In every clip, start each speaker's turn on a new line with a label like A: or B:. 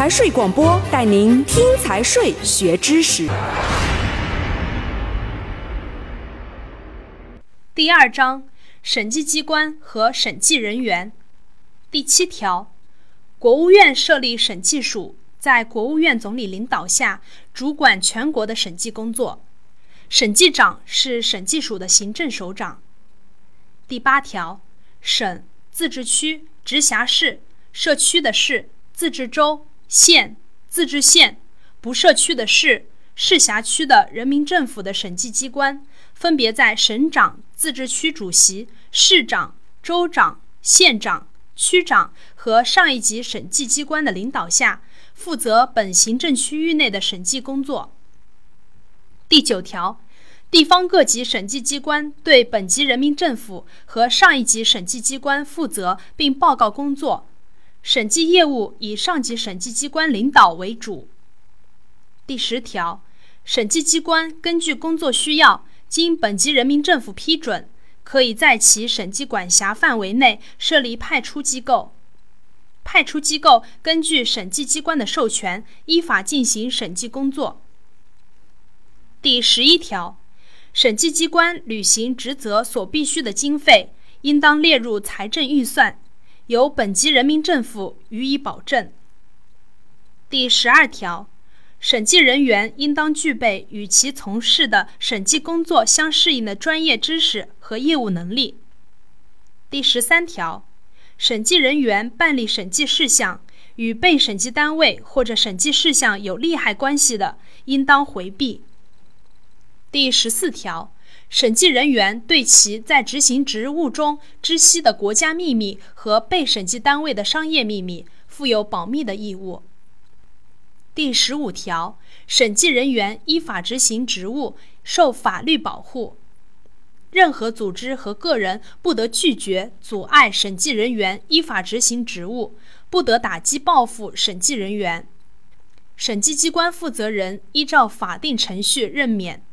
A: 财税广播带您听财税学知识。
B: 第二章，审计机关和审计人员。第七条，国务院设立审计署，在国务院总理领导下，主管全国的审计工作。审计长是审计署的行政首长。第八条，省、自治区、直辖市、设区的市、自治州、县、自治县、不设区的市、市辖区的人民政府的审计机关，分别在省长、自治区主席、市长、州长、县长、区长和上一级审计机关的领导下，负责本行政区域内的审计工作。第九条。地方各级审计机关对本级人民政府和上一级审计机关负责并报告工作，审计业务以上级审计机关领导为主。第十条，审计机关根据工作需要，经本级人民政府批准，可以在其审计管辖范围内设立派出机构。派出机构根据审计机关的授权，依法进行审计工作。第十一条。审计机关履行职责所必需的经费，应当列入财政预算，由本级人民政府予以保证。第十二条，审计人员应当具备与其从事的审计工作相适应的专业知识和业务能力。第十三条，审计人员办理审计事项与被审计单位或者审计事项有利害关系的，应当回避。第十四条，审计人员对其在执行职务中知悉的国家秘密和被审计单位的商业秘密负有保密的义务。第十五条，审计人员依法执行职务受法律保护，任何组织和个人不得拒绝、阻碍审计人员依法执行职务，不得打击、报复审计人员。审计机关负责人依照法定程序任免。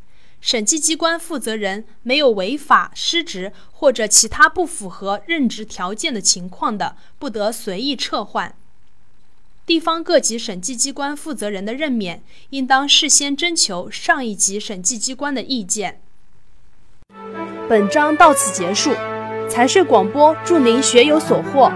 B: 审计机关负责人没有违法失职或者其他不符合任职条件的情况的，不得随意撤换。地方各级审计机关负责人的任免，应当事先征求上一级审计机关的意见。
A: 本章到此结束，财税广播祝您学有所获。